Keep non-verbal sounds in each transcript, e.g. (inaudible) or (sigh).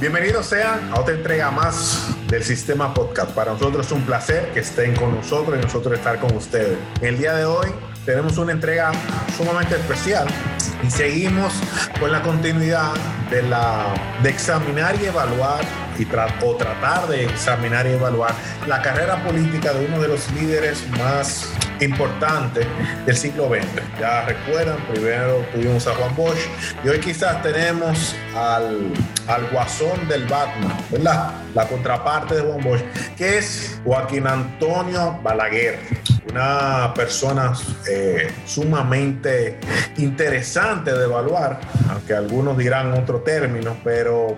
Bienvenidos sean a otra entrega más del Sistema Podcast. Para nosotros es un placer que estén con nosotros y nosotros estar con ustedes. El día de hoy tenemos una entrega sumamente especial y seguimos con la continuidad de, la, de examinar y evaluar y o tratar de examinar y evaluar la carrera política de uno de los líderes más importantes del siglo XX. Ya recuerdan, primero tuvimos a Juan Bosch y hoy quizás tenemos al, al guasón del Batman, ¿verdad? La contraparte de Juan Bosch, que es Joaquín Antonio Balaguer una persona eh, sumamente interesante de evaluar, aunque algunos dirán otro término, pero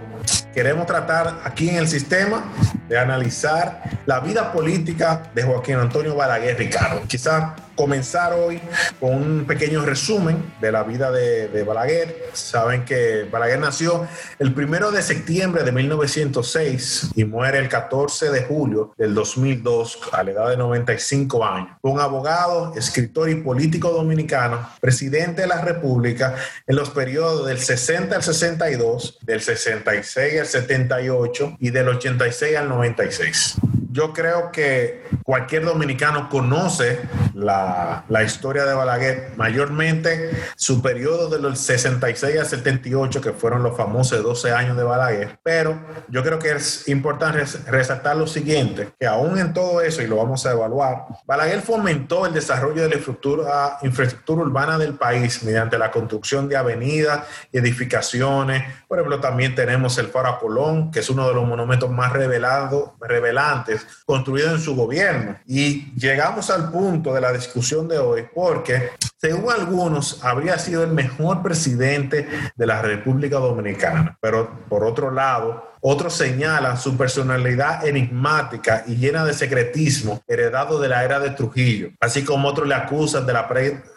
queremos tratar aquí en el sistema de analizar la vida política de Joaquín Antonio Balaguer Ricardo. Quizás comenzar hoy con un pequeño resumen de la vida de, Balaguer. Saben que Balaguer nació el primero de septiembre de 1906 y muere el 14 de julio del 2002 a la edad de 95 años. Fue un abogado, escritor y político dominicano, presidente de la República en los periodos del 60 al 62, del 66 al 78 y del 86 al 96 yo creo que cualquier dominicano conoce la, historia de Balaguer, mayormente su periodo de los 66 al 78, que fueron los famosos 12 años de Balaguer. Pero yo creo que es importante resaltar lo siguiente, que aún en todo eso, y lo vamos a evaluar, Balaguer fomentó el desarrollo de la infraestructura, infraestructura urbana del país mediante la construcción de avenidas y edificaciones. Por ejemplo, también tenemos el Faro Colón, que es uno de los monumentos más revelados, revelantes construido en su gobierno. Y llegamos al punto de la discusión de hoy porque, según algunos, habría sido el mejor presidente de la República Dominicana. Pero por otro lado, otros señalan su personalidad enigmática y llena de secretismo heredado de la era de Trujillo, así como otros le acusan de la,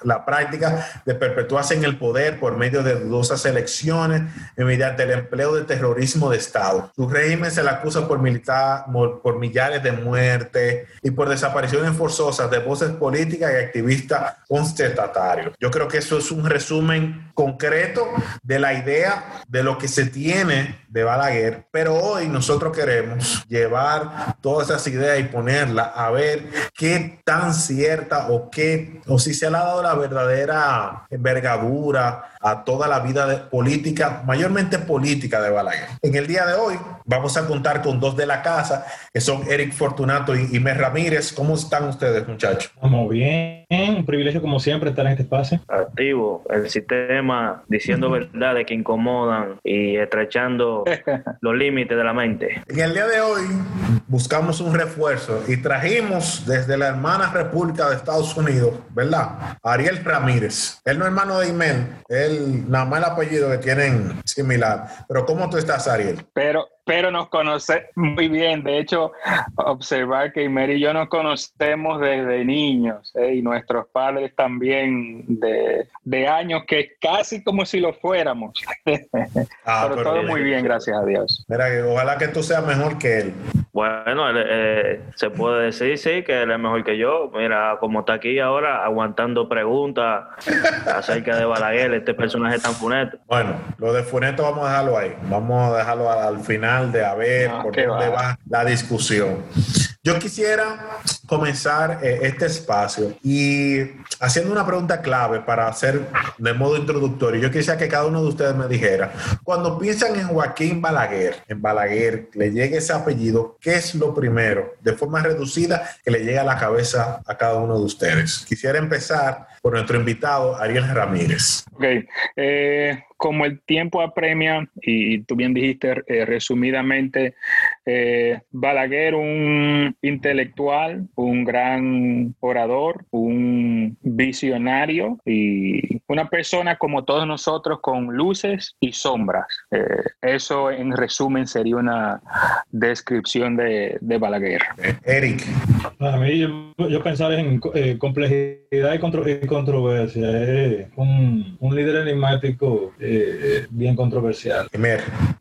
la práctica de perpetuarse en el poder por medio de dudosas elecciones y mediante el empleo de terrorismo de Estado. Su régimen se le acusa por, militar, por millares de muertes y por desapariciones forzosas de voces políticas y activistas contestatarios. Yo creo que eso es un resumen concreto de la idea de lo que se tiene de Balaguer, pero hoy nosotros queremos llevar todas esas ideas y ponerlas a ver qué tan cierta o qué, o si se ha dado la verdadera envergadura a toda la vida de política, mayormente política de Balaguer. En el día de hoy vamos a contar con dos de la casa, que son Eric Fortunato y Mer Ramírez. ¿Cómo están ustedes, muchachos? Vamos bien, un privilegio como siempre estar en este espacio. Activo, el sistema diciendo verdades que incomodan y estrechando (laughs) los límites de la mente. En el día de hoy buscamos un refuerzo y trajimos desde la hermana República de Estados Unidos, ¿verdad? Ariel Ramírez. Él no es hermano de Imel, él nada más el apellido que tienen similar. Pero ¿cómo tú estás, Ariel? Pero, pero nos conoce muy bien. De hecho, observar que Mary y yo nos conocemos desde niños ¿eh? y nuestros padres también de, de, años que casi como si lo fuéramos. (laughs) Ah, pero, todo muy bien, gracias a Dios. Mira, ojalá que tú seas mejor que él. Bueno, eh, se puede decir, sí, que él es mejor que yo. Mira, como está aquí ahora aguantando preguntas acerca de Balaguer, este personaje tan funeto. Bueno, lo de funeto vamos a dejarlo ahí. Vamos a dejarlo al final de a ver ah, por dónde va la discusión. Yo quisiera comenzar eh, este espacio y haciendo una pregunta clave para hacer de modo introductorio. Yo quisiera que cada uno de ustedes me dijera, cuando piensan en Joaquín Balaguer, en Balaguer, le llegue ese apellido, ¿qué es lo primero, de forma reducida, que le llega a la cabeza a cada uno de ustedes? Quisiera empezar por nuestro invitado, Ariel Ramírez. Ok. Eh, como el tiempo apremia, y tú bien dijiste eh, resumidamente, eh, Balaguer, un intelectual, un gran orador, un visionario y una persona como todos nosotros con luces y sombras. eso en resumen sería una descripción de, Balaguer. Eric. Para mí, yo, pensar en complejidad y control controversia, es un, un líder enigmático eh, bien controversial.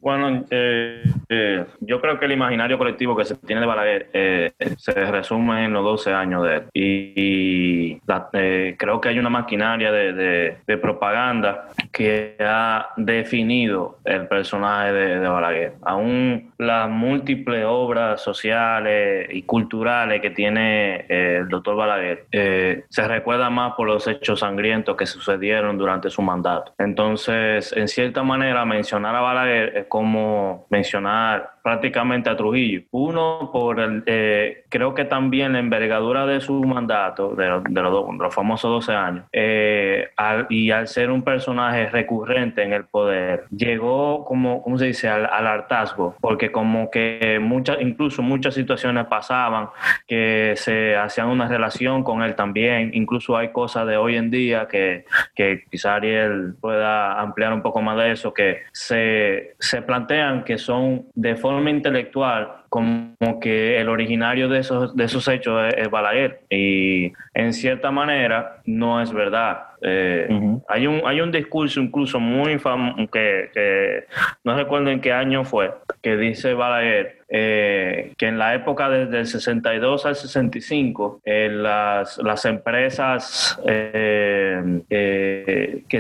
Bueno, eh, eh, yo creo que el imaginario colectivo que se tiene de Balaguer eh, se resume en los 12 años de él. Y, eh, creo que hay una maquinaria de, propaganda que ha definido el personaje de, Balaguer. Aún las múltiples obras sociales y culturales que tiene el doctor Balaguer se recuerda más por los hechos sangrientos que sucedieron durante su mandato. Entonces, en cierta manera, mencionar a Balaguer es como mencionar not prácticamente a Trujillo. Uno, por el, eh, creo que también la envergadura de su mandato, de, los, famosos 12 años, eh, y al ser un personaje recurrente en el poder, llegó como, ¿cómo se dice?, al, hartazgo, porque como que muchas, incluso muchas situaciones pasaban que se hacían una relación con él también, incluso hay cosas de hoy en día que, que quizá Ariel pueda ampliar un poco más de eso, que se, se plantean que son de forma intelectual como que el originario de esos, de esos hechos es, Balaguer y en cierta manera no es verdad. Eh, hay, un, hay un discurso incluso muy famoso que, no recuerdo en qué año fue, que dice Balaguer eh, que en la época desde el 62 al 65 eh, las, las empresas que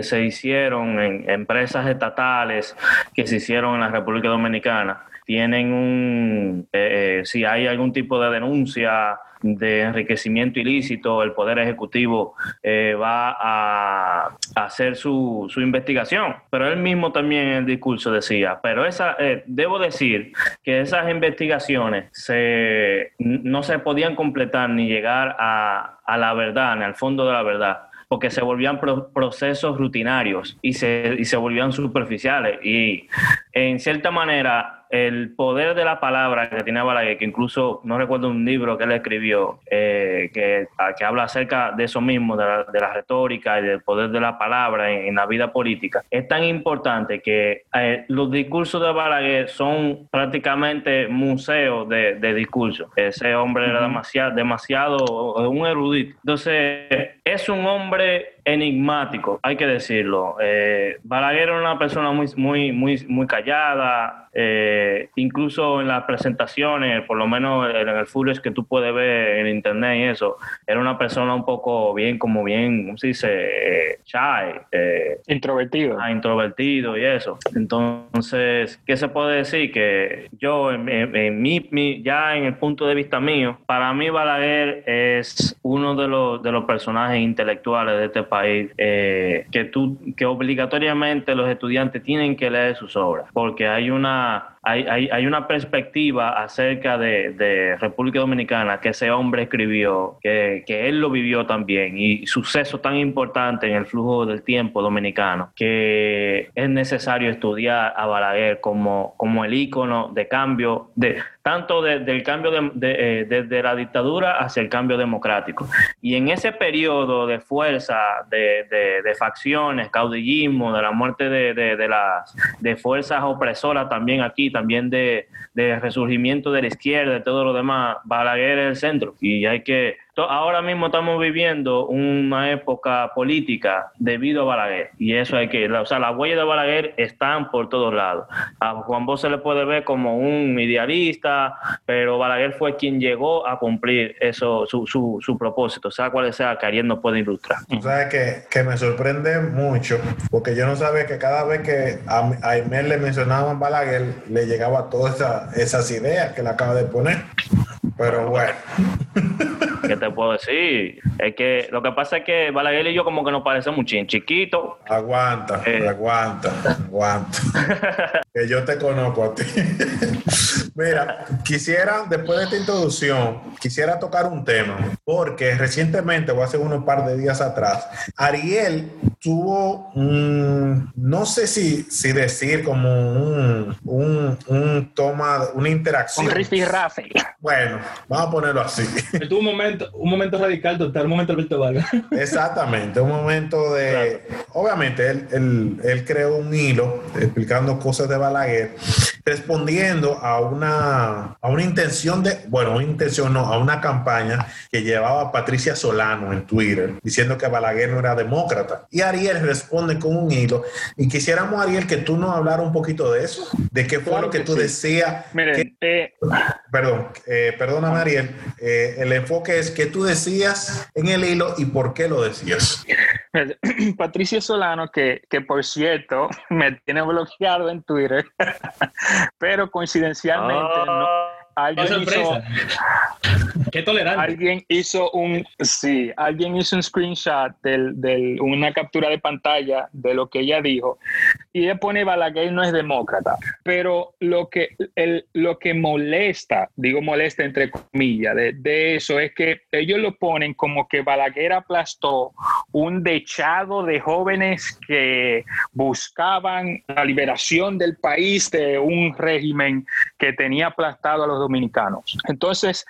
se hicieron en empresas estatales que se hicieron en la República Dominicana tienen un, eh, eh, si hay algún tipo de denuncia de enriquecimiento ilícito, el Poder Ejecutivo eh, va a, hacer su, su, investigación. Pero él mismo también en el discurso decía, pero esa, debo decir que esas investigaciones se, no se podían completar ni llegar a, a la verdad, ni al fondo de la verdad porque se volvían procesos rutinarios y se, y se volvían superficiales. Y en cierta manera, el poder de la palabra que tiene Balaguer, que incluso no recuerdo un libro que él escribió eh, que, que, habla acerca de eso mismo, de la, retórica y del poder de la palabra en, la vida política, es tan importante que eh, los discursos de Balaguer son prácticamente museos de, de discursos. Ese hombre era demasiado, demasiado un erudito. Entonces, es un hombre enigmático, hay que decirlo. Eh, Balaguer era una persona muy, muy, muy, muy callada, eh, incluso en las presentaciones, por lo menos en el footage que tú puedes ver en internet y eso, era una persona un poco bien, como bien, ¿cómo se dice? Eh, shy. Eh, introvertido. Ah, introvertido y eso. Entonces, ¿qué se puede decir? Que yo, en, en, mi, ya en el punto de vista mío, para mí Balaguer es uno de los, de los personajes intelectuales de este país eh, que, tú, que obligatoriamente los estudiantes tienen que leer sus obras, porque hay una uma hay, hay, hay, una perspectiva acerca de, de, República Dominicana que ese hombre escribió, que, que, él lo vivió también, y suceso tan importante en el flujo del tiempo dominicano, que es necesario estudiar a Balaguer como, como el ícono de cambio, de, tanto del cambio de, de, desde eh, la dictadura hacia el cambio democrático. Y en ese periodo de fuerza, de, de facciones, caudillismo, de la muerte de, las de fuerzas opresoras también aquí, también de, de resurgimiento de la izquierda y todo lo demás, Balaguer es el centro. Y hay que Ahora mismo estamos viviendo una época política debido a Balaguer y eso hay que, o sea, las huellas de Balaguer están por todos lados. A Juan Bosch se le puede ver como un idealista, pero Balaguer fue quien llegó a cumplir eso, su, su, su propósito, sea cual sea, que Ariel nos puede ilustrar. O sea, que, que, me sorprende mucho, porque yo no sabía que cada vez que a, a le mencionaban Balaguer, le llegaba todas esas ideas que le acaba de poner. Pero bueno. (laughs) ¿Qué te puedo decir? Es que lo que pasa es que Balaguer y yo como que nos parecemos chin chiquito. Aguanta, eh. aguanta, aguanta. (laughs) que yo te conozco a ti. (laughs) Mira, quisiera, después de esta introducción, quisiera tocar un tema, porque recientemente, o hace unos par de días atrás, Ariel tuvo, no sé si, si decir como un, un, toma, una interacción. Un rifirrafe. Bueno, vamos a ponerlo así. Tuvo un momento, un momento radical total, un momento Alberto Vargas. (laughs) Exactamente, un momento de... Obviamente, él, él, él creó un hilo explicando cosas de Balaguer respondiendo a una, a una intención de, bueno, una intención no, a una campaña que llevaba Patricia Solano en Twitter diciendo que Balaguer no era demócrata. Y Ariel responde con un hilo. Y quisiéramos, Ariel, que tú nos hablara un poquito de eso, de qué fue lo que, tú decías. Miren, eh, perdón, eh, perdóname, Ariel. Eh, el enfoque es que tú decías en el hilo y por qué lo decías. (coughs) Patricia Solano, que, que, por cierto me tiene bloqueado en Twitter, (laughs) pero coincidencialmente no, alguien sorpresa! ¡Qué tolerante! Alguien hizo un, sí, alguien hizo un screenshot de una captura de pantalla de lo que ella dijo y ella pone Balaguer no es demócrata, pero lo que, el, lo que molesta, digo molesta entre comillas, de, de eso es que ellos lo ponen como que Balaguer aplastó un dechado de jóvenes que buscaban la liberación del país de un régimen que tenía aplastado a los dominicanos. Entonces,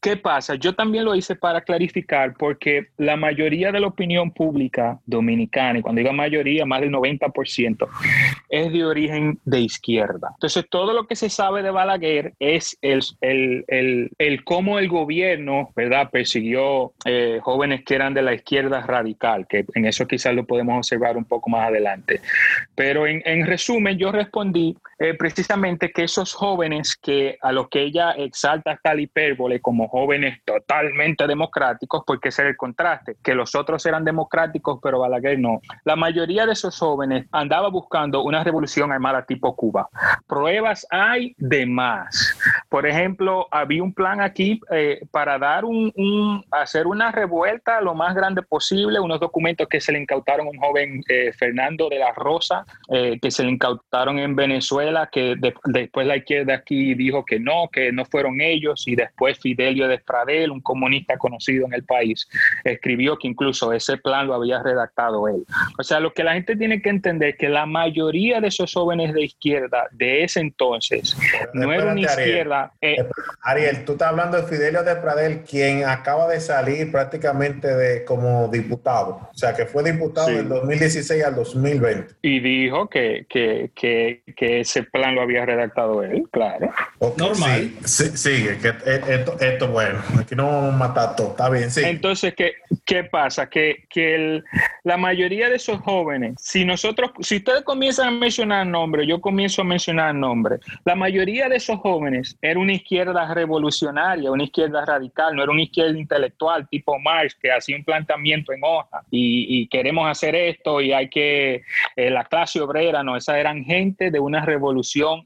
¿qué pasa? Yo también lo hice para clarificar porque la mayoría de la opinión pública dominicana, y cuando digo mayoría, más del 90%, es de origen de izquierda. Entonces, todo lo que se sabe de Balaguer es el, el, el, el cómo el gobierno, ¿verdad?, persiguió eh, jóvenes que eran de la izquierda radical, que en eso quizás lo podemos observar un poco más adelante. Pero en, en resumen, yo respondí eh, precisamente que esos jóvenes que a los que ella exalta la hipérbole como jóvenes totalmente democráticos, porque ese era el contraste, que los otros eran democráticos, pero Balaguer no. La mayoría de esos jóvenes andaba buscando una revolución armada tipo Cuba. Pruebas hay de más. Por ejemplo, había un plan aquí eh, para dar un, un, hacer una revuelta lo más grande posible, unos documentos que se le incautaron a un joven eh, Fernando de la Rosa, eh, que se le incautaron en Venezuela que después la izquierda aquí dijo que no, que no fueron ellos, y después Fidelio de Pradel, un comunista conocido en el país, escribió que incluso ese plan lo había redactado él. O sea, lo que la gente tiene que entender es que la mayoría de esos jóvenes de izquierda de ese entonces no era una izquierda. Eh, Ariel, tú estás hablando de Fidelio de Pradel, quien acaba de salir prácticamente de como diputado, o sea, que fue diputado sí. del 2016 al 2020. Y dijo que, que, que, que ese plan lo había redactado él, claro. Okay, Normal. Sí, sigue, que esto, esto, bueno, aquí no vamos a matar todo, está bien, sí. Entonces, ¿qué, qué pasa? Que, que el, la mayoría de esos jóvenes, si nosotros, si ustedes comienzan a mencionar nombres, yo comienzo a mencionar nombres, la mayoría de esos jóvenes era una izquierda revolucionaria, una izquierda radical, no era una izquierda intelectual tipo Marx que hacía un planteamiento en hoja y, y queremos hacer esto y hay que, eh, la clase obrera, no, esas eran gente de una revolución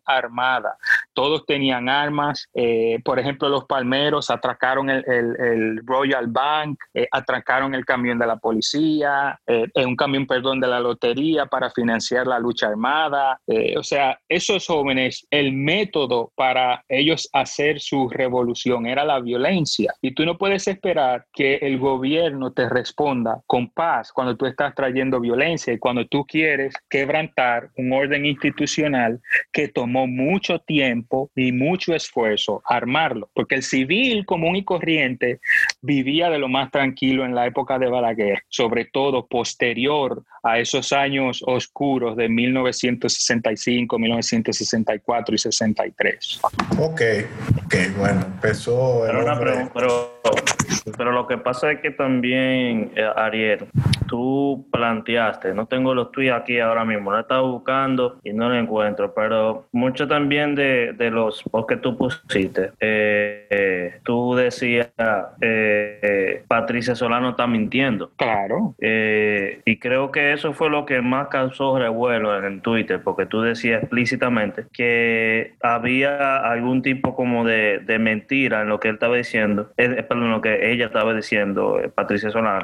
armada. Todos tenían armas. Eh, por ejemplo, los palmeros atracaron el, el, el Royal Bank, eh, atracaron el camión de la policía, eh, un camión, perdón, de la lotería para financiar la lucha armada. Eh, o sea, esos jóvenes, el método para ellos hacer su revolución era la violencia. Y tú no puedes esperar que el gobierno te responda con paz cuando tú estás trayendo violencia y cuando tú quieres quebrantar un orden institucional que tomó mucho tiempo y mucho esfuerzo armarlo, porque el civil común y corriente vivía de lo más tranquilo en la época de Balaguer, sobre todo posterior a esos años oscuros de 1965, 1964 y 63. Ok, ok, bueno, empezó... Pero, una pregunta, pero, pero, lo que pasa es que también, eh, Ariel, tú planteaste, no tengo los tweets aquí ahora mismo, lo he estado buscando y no lo encuentro, pero mucho también de, de los posts que tú pusiste, eh, eh, tú decías, eh, Patricia Solano está mintiendo. Claro. y creo que eso fue lo que más causó revuelo en Twitter, porque tú decías explícitamente que había algún tipo como de, de mentira en lo que él estaba diciendo, eh, perdón, lo que ella estaba diciendo, eh, Patricia Solano,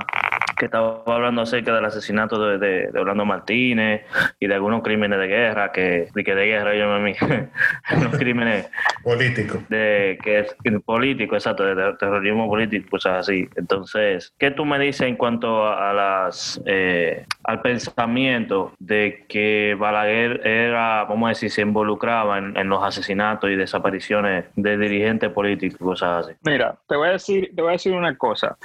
que estaba hablando acerca del asesinato de, de, de, Orlando Martínez y de algunos crímenes de guerra, que, que de guerra yo me (laughs) unos crímenes políticos. De, que es político, exacto, de terrorismo político, cosas así. Entonces, ¿qué tú me dices en cuanto a, a las eh, al pensamiento de que Balaguer era, vamos a decir, se involucraba en, en los asesinatos y desapariciones de dirigentes políticos, cosas así? Mira, te voy a decir, te voy a decir una cosa.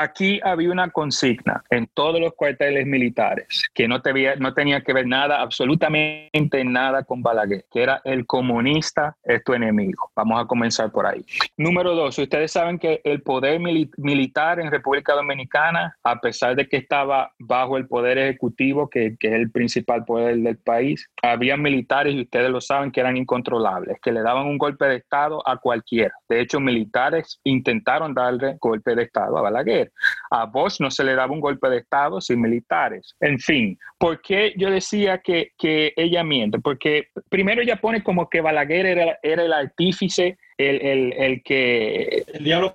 Aquí había una consigna en todos los cuarteles militares que no, no tenía que ver nada, absolutamente nada con Balaguer, que era el comunista es tu enemigo. Vamos a comenzar por ahí. Número dos, ustedes saben que el poder militar en República Dominicana, a pesar de que estaba bajo el poder ejecutivo, que, que es el principal poder del país, había militares, y ustedes lo saben, que eran incontrolables, que le daban un golpe de Estado a cualquiera. De hecho, militares intentaron darle golpe de Estado a Balaguer. A Bosch no se le daba un golpe de Estado sin militares. En fin, ¿por qué yo decía que, ella miente? Porque primero ella pone como que Balaguer era el artífice el, el, el que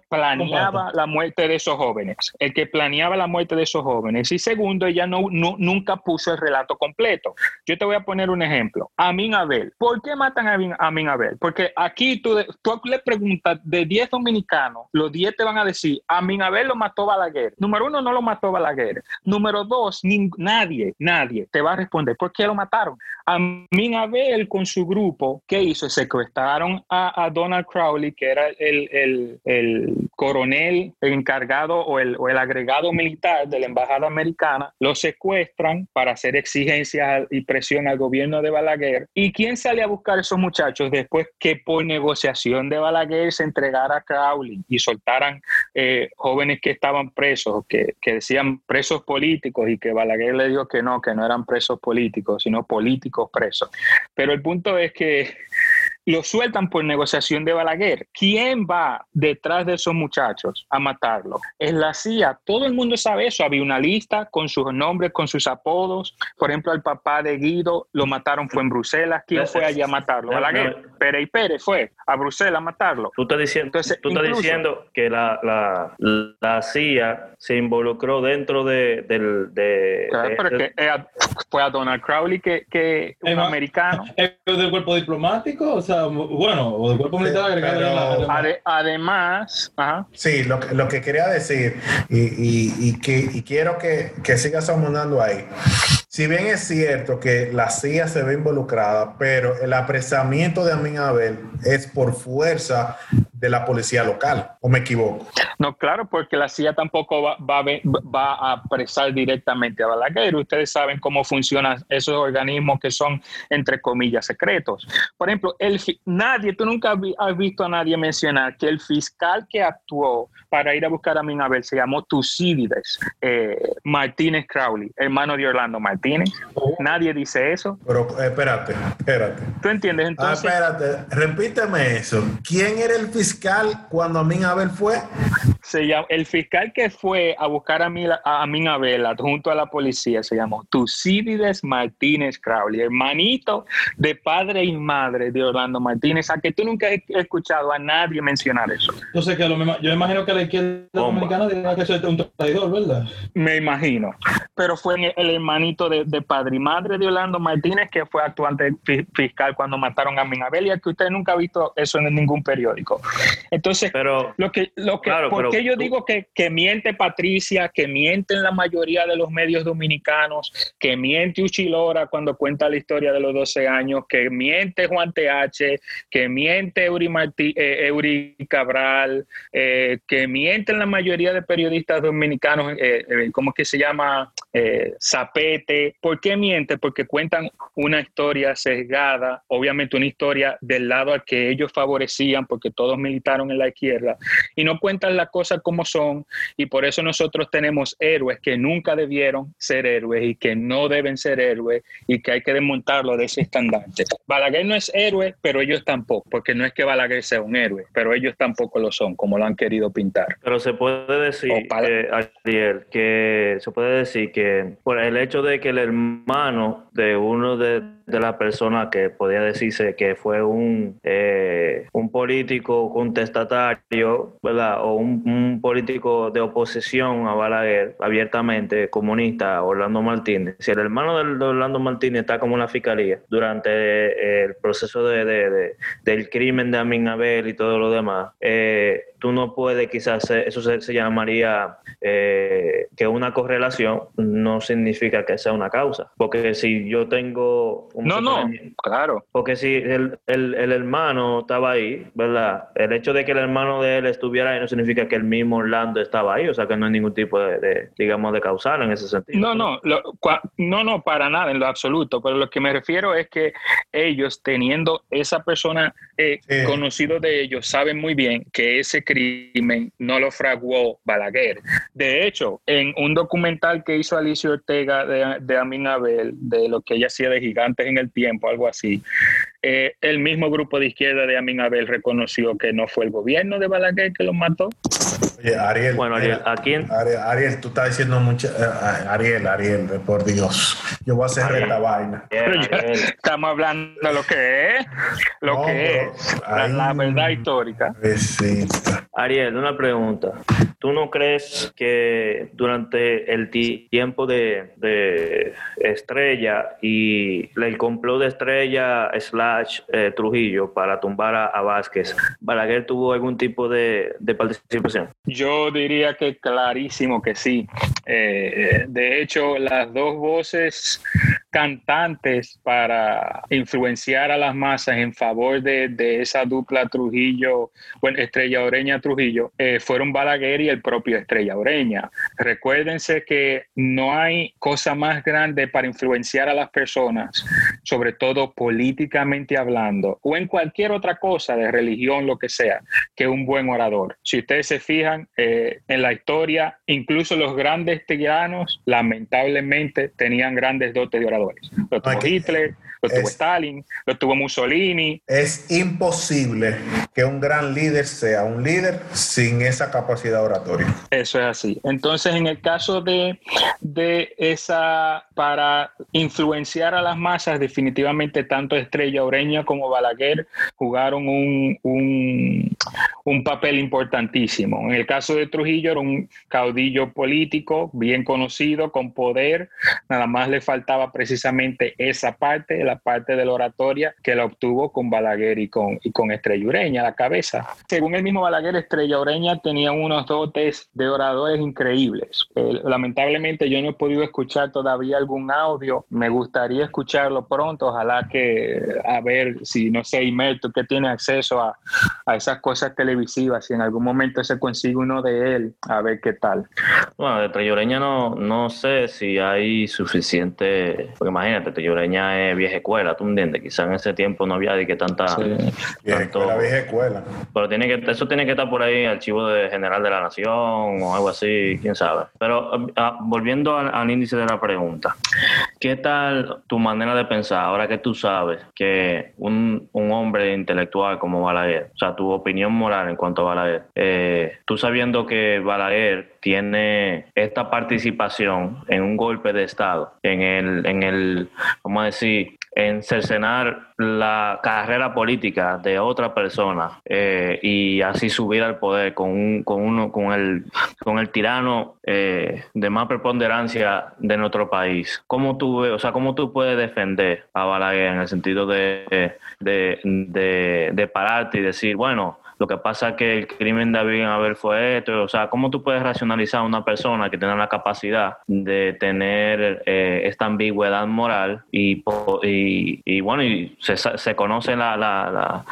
planeaba la muerte de esos jóvenes, el que planeaba la muerte de esos jóvenes. Y segundo, ella no, nunca puso el relato completo. Yo te voy a poner un ejemplo. Amin Abel. ¿Por qué matan a Amin, Abel? Porque aquí tú, tú le preguntas de 10 dominicanos, los 10 te van a decir, Amin Abel lo mató Balaguer. Número uno, no lo mató Balaguer. Número dos, nadie, nadie te va a responder por qué lo mataron. Amin Abel con su grupo, ¿qué hizo? Secuestraron a, a Donald Crowley, que era el, coronel encargado o el, agregado militar de la embajada americana, lo secuestran para hacer exigencias y presión al gobierno de Balaguer. ¿Y quién sale a buscar a esos muchachos después que por negociación de Balaguer se entregara a Crowley y soltaran eh, jóvenes que estaban presos, que, que decían presos políticos y que Balaguer le dijo que no, que no eran presos políticos, sino políticos presos? Pero el punto es que lo sueltan por negociación de Balaguer. ¿Quién va detrás de esos muchachos a matarlo? Es la CIA. Todo el mundo sabe eso. Había una lista con sus nombres, con sus apodos. Por ejemplo, al papá de Guido lo mataron fue en Bruselas. ¿Quién fue allá a matarlo? Balaguer. Pérez y Pérez fue a Bruselas a matarlo. Tú estás diciendo, Entonces, tú estás diciendo que la, la, la, CIA se involucró dentro de, del... De, que fue a Donald Crowley, que, que un americano. ¿Es del cuerpo diplomático? O sea, bueno, o del cuerpo militar agregado. además, sí, lo, lo, que quería decir, y, y, y que, y quiero que, que sigas aumentando ahí. Si bien es cierto que la CIA se ve involucrada, pero el apresamiento de Amin Abel es por fuerza de la policía local, ¿o me equivoco? No, claro, porque la CIA tampoco va, va, va a apresar directamente a Balaguer. Ustedes saben cómo funcionan esos organismos que son, entre comillas, secretos. Por ejemplo, el, nadie, tú nunca has visto a nadie mencionar que el fiscal que actuó para ir a buscar a Amin Abel se llamó Tucídides eh, Martínez Crowley, hermano de Orlando Martínez. Nadie dice eso. Pero eh, espérate, espérate. ¿Tú entiendes? Entonces, ah, espérate, repíteme eso. ¿Quién era el fiscal cuando Amin Abel fue? Se llama, el fiscal que fue a buscar a, Amin, a Amin Abel junto a la policía se llamó Tucídides Martínez Crowley, hermanito de padre y madre de Orlando Martínez, a que tú nunca has escuchado a nadie mencionar eso. Entonces, que lo, yo imagino que la izquierda dominicana tiene que ser un traidor, ¿verdad? Me imagino. Pero fue el hermanito de de, padre y madre de Orlando Martínez, que fue actuante fiscal cuando mataron a Minabel, y que usted nunca ha visto eso en ningún periódico. Entonces, pero, lo que, lo que, ¿por qué yo digo que, que miente Patricia, que mienten la mayoría de los medios dominicanos, que miente Uchilora cuando cuenta la historia de los 12 años, que miente Juan TH, que miente Eury, eh, Eury Cabral, eh, que mienten la mayoría de periodistas dominicanos, eh, ¿cómo que se llama? Zapete, ¿Por qué miente? Porque cuentan una historia sesgada, obviamente una historia del lado al que ellos favorecían, porque todos militaron en la izquierda, y no cuentan las cosas como son, y por eso nosotros tenemos héroes que nunca debieron ser héroes y que no deben ser héroes y que hay que desmontarlo de ese estandarte. Balaguer no es héroe, pero ellos tampoco, porque no es que Balaguer sea un héroe, pero ellos tampoco lo son, como lo han querido pintar. Pero se puede decir, que, que se puede decir que por el hecho de que el hermano de uno de, de las personas que podía decirse que fue un, eh, un político contestatario, ¿verdad? O un, político de oposición a Balaguer, abiertamente comunista, Orlando Martínez. Si el hermano de, Orlando Martínez está como en la fiscalía durante el proceso de, de, del crimen de Amin Abel y todo lo demás, eh, tú no puedes quizás, eso se, llamaría eh, que una correlación no significa que sea una causa. Porque si yo tengo no, no, claro. Porque si el, el, el, hermano estaba ahí, ¿verdad? El hecho de que el hermano de él estuviera ahí no significa que el mismo Orlando estaba ahí, o sea que no hay ningún tipo de, digamos, de causal en ese sentido. No, no, no, no, para nada, en lo absoluto, pero lo que me refiero es que ellos, teniendo esa persona eh, conocido de ellos, saben muy bien que ese crimen no lo fraguó Balaguer. De hecho, en un documental que hizo Alicia Ortega de, de Amin Abel, de lo que ella hacía de gigantes en el tiempo, algo así, eh, el mismo grupo de izquierda de Amin Abel reconoció que no fue el gobierno de Balaguer que los mató. Oye, Ariel, bueno, Ariel, ¿a quién? Ariel, tú estás diciendo mucho. Eh, Ariel, Ariel, por Dios. Yo voy a hacer esta vaina. estamos hablando de lo que es, lo que es, la, verdad histórica. Ariel, una pregunta. ¿Tú no crees que durante el tiempo de, Estrella y el complot de Estrella slash eh, Trujillo para tumbar a, Vázquez, Balaguer tuvo algún tipo de, participación? Yo diría que clarísimo que sí. Eh, de hecho, las dos voces cantantes para influenciar a las masas en favor de, esa dupla Trujillo, bueno, Estrella Oreña Trujillo, eh, fueron Balaguer y el propio Estrella Oreña. Recuérdense que no hay cosa más grande para influenciar a las personas, sobre todo políticamente hablando, o en cualquier otra cosa de religión, lo que sea, que un buen orador. Si ustedes se fijan eh, en la historia, incluso los grandes tiranos, lamentablemente, tenían grandes dotes de orador lo tuvo Hitler, lo tuvo Stalin, lo tuvo Mussolini. Es imposible que un gran líder sea un líder sin esa capacidad oratoria. Eso es así. Entonces, en el caso de, de esa, para influenciar a las masas, definitivamente tanto Estrella Oreña como Balaguer jugaron un, un, un papel importantísimo. En el caso de Trujillo era un caudillo político bien conocido, con poder, nada más le faltaba precisamente esa parte, la parte de la oratoria, que la obtuvo con Balaguer y con, y Estrella Ureña, la cabeza. Según el mismo Balaguer, Estrella Ureña tenía unos dotes de oradores increíbles. Eh, lamentablemente yo no he podido escuchar todavía algún audio, me gustaría escucharlo pronto, ojalá que a ver si, no sé, Imer, tú que tienes acceso a, a esas cosas televisivas, si en algún momento se consigue uno de él, a ver qué tal. Bueno, de Estrella no, no sé si hay suficiente porque imagínate, Telloreña es vieja escuela, ¿tú entiendes? Quizás en ese tiempo no había de que tanta... Vieja escuela, vieja escuela. Pero tiene que, eso tiene que estar por ahí, archivo de General de la Nación o algo así, quién sabe. Pero ah, volviendo al, índice de la pregunta, ¿qué tal tu manera de pensar ahora que tú sabes que un, un hombre intelectual como Balaguer, o sea, tu opinión moral en cuanto a Balaguer, eh, tú sabiendo que Balaguer tiene esta participación en un golpe de Estado, en el, en el vamos a decir, en cercenar la carrera política de otra persona eh, y así subir al poder con, con, uno, con, el, con el tirano eh, de más preponderancia de nuestro país. ¿Cómo tú, o sea, ¿Cómo tú puedes defender a Balaguer en el sentido de, de, de, de pararte y decir, bueno, lo que pasa es que el crimen de Abel Abel fue esto. O sea, ¿cómo tú puedes racionalizar a una persona que tiene la capacidad de tener eh, esta ambigüedad moral y, y, bueno, y se, se conoce la, la, la,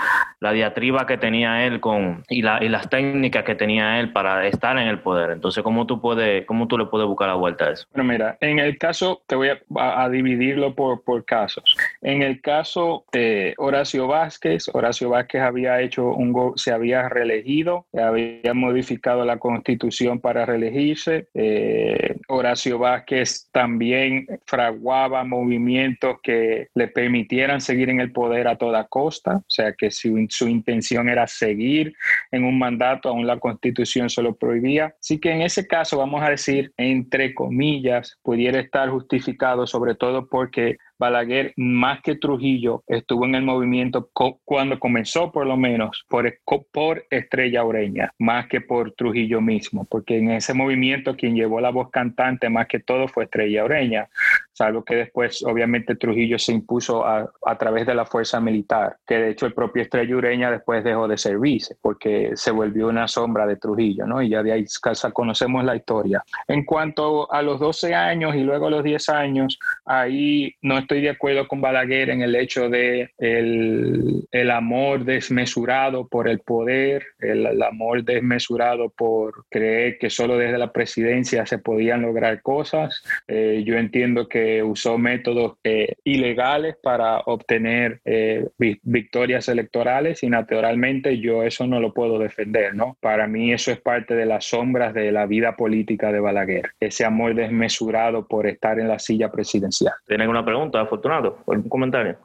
diatriba que tenía él con y, la, y las técnicas que tenía él para estar en el poder? Entonces, ¿cómo tú, puedes, cómo tú le puedes buscar la vuelta a eso? Bueno, mira, en el caso, te voy a, dividirlo por, por casos. En el caso de Horacio Vázquez, Horacio Vázquez había hecho un... Se había reelegido, había modificado la constitución para reelegirse. Eh, Horacio Vázquez también fraguaba movimientos que le permitieran seguir en el poder a toda costa, o sea que si su intención era seguir en un mandato, aún la constitución se lo prohibía. Así que en ese caso, vamos a decir, entre comillas, pudiera estar justificado, sobre todo porque Balaguer, más que Trujillo, estuvo en el movimiento cuando comenzó, por lo menos, por, por Estrella Oreña, más que por Trujillo mismo, porque en ese movimiento quien llevó la voz cantante más que todo fue Estrella Oreña. Salvo que después obviamente Trujillo se impuso a, a través de la fuerza militar, que de hecho el propio Estrella Ureña después dejó de servirse porque se volvió una sombra de Trujillo, ¿no? Y ya de ahí conocemos la historia. En cuanto a los 12 años y luego a los 10 años, ahí no estoy de acuerdo con Balaguer en el hecho de el, el amor desmesurado por el poder, el, el amor desmesurado por creer que solo desde la presidencia se podían lograr cosas. Eh, yo entiendo que usó métodos eh, ilegales para obtener eh, victorias electorales y naturalmente yo eso no lo puedo defender, ¿no? Para mí eso es parte de las sombras de la vida política de Balaguer, ese amor desmesurado por estar en la silla presidencial. ¿Tiene alguna pregunta, Afortunado? ¿Algún comentario?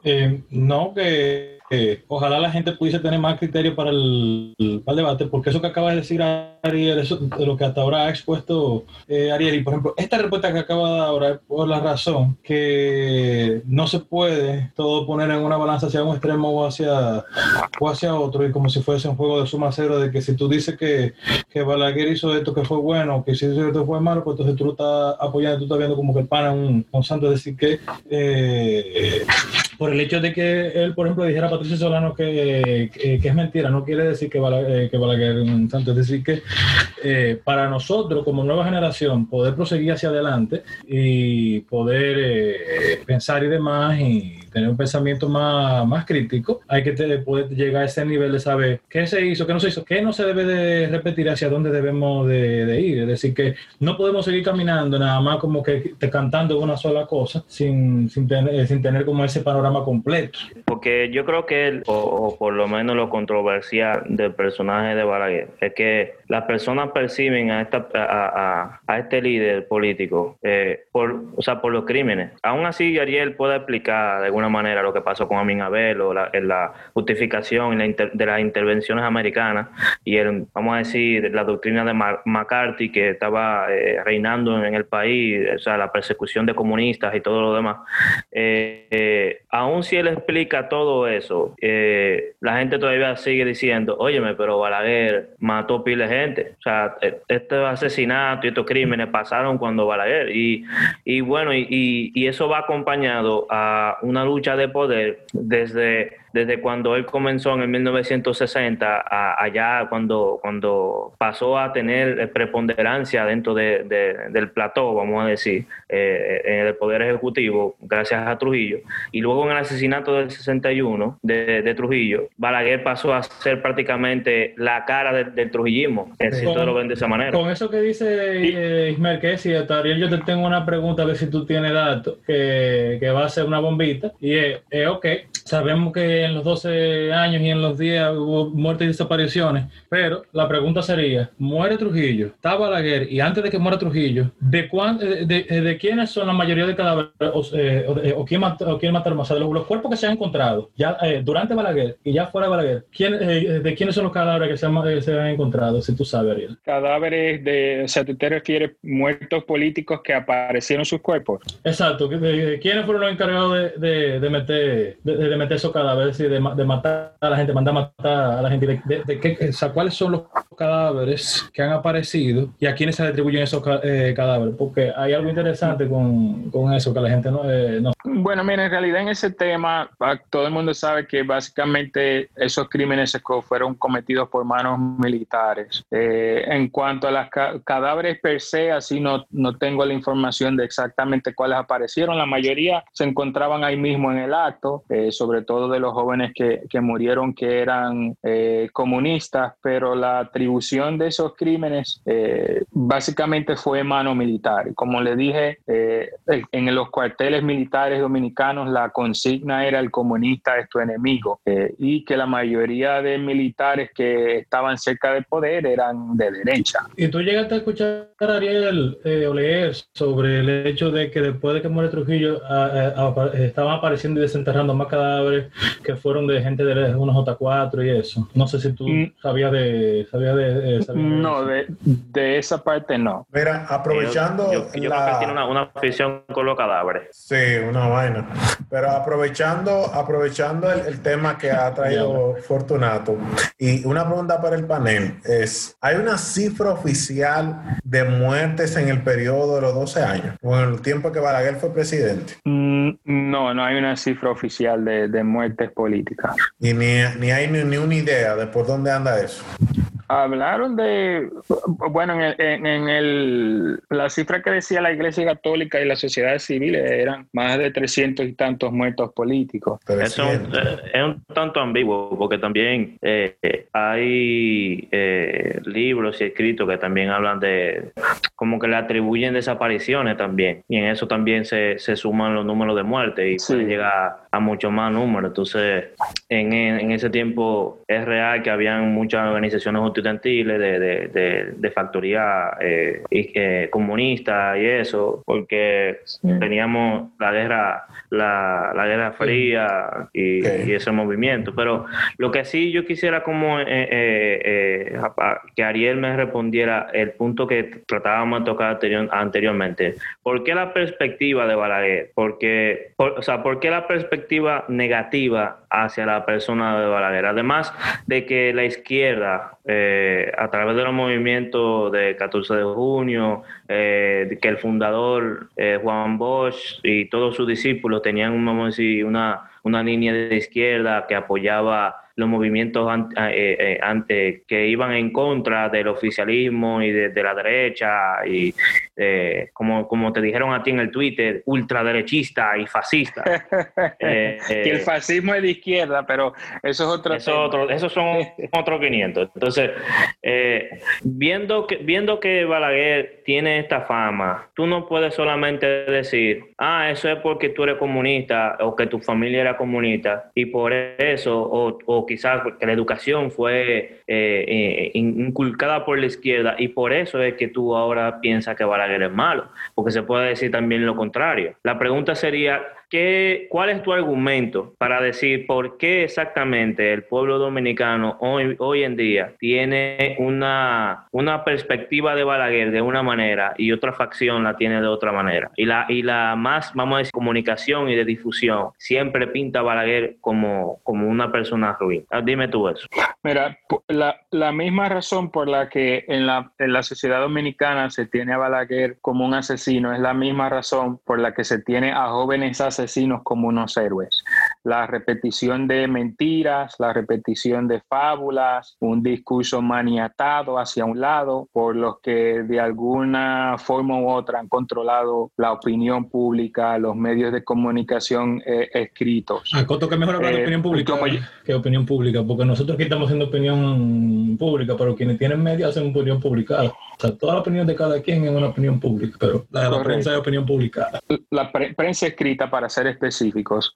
no, que ojalá la gente pudiese tener más criterio para el, debate, porque eso que acaba de decir Ariel, eso de lo que hasta ahora ha expuesto eh, Ariel, y por ejemplo, esta respuesta que acaba de dar ahora es por la razón que no se puede todo poner en una balanza hacia un extremo o hacia, o hacia otro, y como si fuese un juego de suma cero, de que si tú dices que, que Balaguer hizo esto que fue bueno, que si hizo esto fue malo, pues entonces tú lo estás apoyando, tú estás viendo como que el pana es un, un santo, es decir, que eh, por el hecho de que él, por ejemplo, dijera a Patricio Solano que, es mentira, no quiere decir que Balaguer, eh, que Balaguer santo, es decir, que eh, para nosotros como nueva generación poder proseguir hacia adelante y poder eh, pensar y demás y tener un pensamiento más, más crítico, hay que poder llegar a ese nivel de saber qué se hizo, qué no se hizo, qué no se debe de repetir, hacia dónde debemos de, ir. Es decir, que no podemos seguir caminando nada más como que te cantando una sola cosa sin, sin, tener, sin tener como ese panorama completo. Porque yo creo que, él, o, por lo menos lo controversial del personaje de Balaguer, es que las personas perciben a, esta, a, a, este líder político eh, por, o sea, por los crímenes. Aún así, Ariel puede explicar de alguna manera lo que pasó con Amin Abel o la, en la justificación de las intervenciones americanas y el, vamos a decir, la doctrina de McCarthy que estaba eh, reinando en el país, o sea, la persecución de comunistas y todo lo demás. Eh, eh, aún si él explica todo eso, la gente todavía sigue diciendo, óyeme, pero Balaguer mató pile de gente. O sea, este asesinato y estos crímenes pasaron cuando Balaguer. Y, y bueno, y, y eso va acompañado a una lucha de poder desde desde cuando él comenzó en el 1960 allá cuando, cuando pasó a tener preponderancia dentro del plató, vamos a decir, eh, en el Poder Ejecutivo, gracias a Trujillo. Y luego en el asesinato del 61 de, Trujillo, Balaguer pasó a ser prácticamente la cara del trujillismo, si lo ven de esa manera. Con eso que dice eh, Ismael, que si Ariel, yo te tengo una pregunta, a ver si tú tienes datos, que, que va a ser una bombita, y es, ok, sabemos que en los 12 años y en los días hubo muertes y desapariciones, pero la pregunta sería, muere Trujillo, está Balaguer, y antes de que muera Trujillo, ¿de, cuán, de, de, quiénes son la mayoría de cadáveres o, eh, o, quién, mató, quién mataron? O sea, los, cuerpos que se han encontrado ya eh, durante Balaguer y ya fuera de Balaguer, ¿quién, eh, ¿de quiénes son los cadáveres que se han, se han, encontrado, si tú sabes, Ariel? Cadáveres de, o sea, ¿tú te refieres muertos políticos que aparecieron sus cuerpos? Exacto, ¿quiénes fueron los encargados de, de meter, de, meter esos cadáveres? de, de, matar a la gente, mandar a matar a la gente, de, qué, cuáles son los cadáveres que han aparecido y a quiénes se atribuyen esos eh, cadáveres, porque hay algo interesante con, con eso que la gente no, eh, no, Bueno, mira, en realidad en ese tema ah, todo el mundo sabe que básicamente esos crímenes fueron cometidos por manos militares. Eh, en cuanto a los cadáveres per se, así no, no tengo la información de exactamente cuáles aparecieron. La mayoría se encontraban ahí mismo en el acto, sobre todo de los jóvenes que, que murieron que eran eh, comunistas, pero la atribución de esos crímenes eh, básicamente fue mano militar. Como le dije, eh, en los cuarteles militares dominicanos la consigna era el comunista es tu enemigo y que la mayoría de militares que estaban cerca del poder eran de derecha. ¿Y tú llegaste a escuchar a Ariel o leer sobre el hecho de que después de que muere Trujillo estaban apareciendo y desenterrando más cadáveres que fueron de gente de unos J4 y eso. No sé si tú mm. sabías de... Sabías de, no, de, de, esa parte no. Mira, aprovechando... Yo, creo que tiene una, una, afición con los cadáveres. Sí, una vaina. Pero aprovechando, aprovechando el, tema que ha traído Fortunato, y una pregunta para el panel es, ¿hay una cifra oficial de muertes en el periodo de los 12 años, o en el tiempo que Balaguer fue presidente? Mm, no, no hay una cifra oficial de, muertes políticas. Y ni, ni hay ni, ni una idea de por dónde anda eso. Hablaron de, bueno, en, el, la cifra que decía la Iglesia Católica y la sociedad civil eran más de 300 y tantos muertos políticos. Eso es un tanto ambiguo, porque también eh, hay eh, libros y escritos que también hablan de, como que le atribuyen desapariciones también, y en eso también se, se suman los números de muerte y se llega a mucho más números. Entonces, en, en ese tiempo es real que habían muchas organizaciones estudiantiles, de, de, de, factoría eh, eh, comunista y eso, porque teníamos la guerra, la, la guerra fría y, ese movimiento. Pero lo que sí yo quisiera como eh, que Ariel me respondiera el punto que tratábamos de tocar anteriormente. ¿Por qué la perspectiva de Balaguer? Porque, o sea, ¿por qué la perspectiva negativa hacia la persona de Balaguer? Además de que la izquierda eh, a través de los movimientos de 14 de junio, eh, que el fundador eh, Juan Bosch y todos sus discípulos tenían una, una línea de izquierda que apoyaba los movimientos ante, que iban en contra del oficialismo y de, la derecha y como, como te dijeron a ti en el Twitter, ultraderechista y fascista. (laughs) que el fascismo es de izquierda, pero eso es otro eso Otro, esos son (laughs) otros 500. Entonces, eh, viendo, que, viendo que Balaguer tiene esta fama, tú no puedes solamente decir, ah, eso es porque tú eres comunista o que tu familia era comunista y por eso, o, o quizás que la educación fue eh, eh, inculcada por la izquierda y por eso es que tú ahora piensas que Balaguer es malo, porque se puede decir también lo contrario. La pregunta sería, ¿Qué, ¿Cuál es tu argumento para decir por qué exactamente el pueblo dominicano hoy, hoy en día tiene una, una perspectiva de Balaguer de una manera y otra facción la tiene de otra manera? Y la, y la más, vamos a decir, comunicación y de difusión siempre pinta a Balaguer como, como una persona ruin. Ah, dime tú eso. Mira, la, la misma razón por la que en la, en la sociedad dominicana se tiene a Balaguer como un asesino es la misma razón por la que se tiene a jóvenes asesinos asesinos como unos héroes. La repetición de mentiras, la repetición de fábulas, un discurso maniatado hacia un lado por los que de alguna forma u otra han controlado la opinión pública, los medios de comunicación eh, escritos. Acoto que mejor hablar de eh, opinión pública que opinión pública, porque nosotros aquí estamos haciendo opinión pública, pero quienes tienen medios hacen opinión publicada. O sea, toda la opinión de cada quien es una opinión pública, pero la, la prensa es opinión publicada. La prensa escrita, para ser específicos.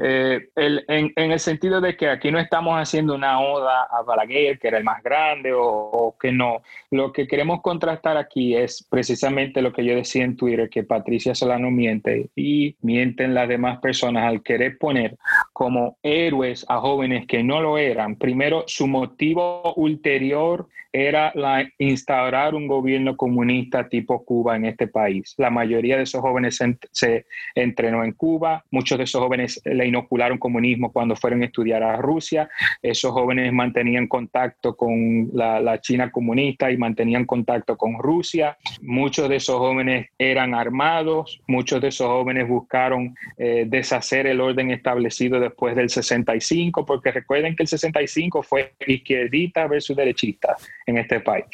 Eh, en, el sentido de que aquí no estamos haciendo una oda a Balaguer, que era el más grande, o, que no. Lo que queremos contrastar aquí es precisamente lo que yo decía en Twitter, que Patricia Solano miente y mienten las demás personas al querer poner como héroes a jóvenes que no lo eran. Primero, su motivo ulterior era la, instaurar un gobierno comunista tipo Cuba en este país. La mayoría de esos jóvenes se, entrenó en Cuba, muchos de esos jóvenes le inocularon comunismo cuando fueron a estudiar a Rusia, esos jóvenes mantenían contacto con la, China comunista y mantenían contacto con Rusia, muchos de esos jóvenes eran armados, muchos de esos jóvenes buscaron eh, deshacer el orden establecido después del 65, porque recuerden que el 65 fue izquierdita versus derechista en este país.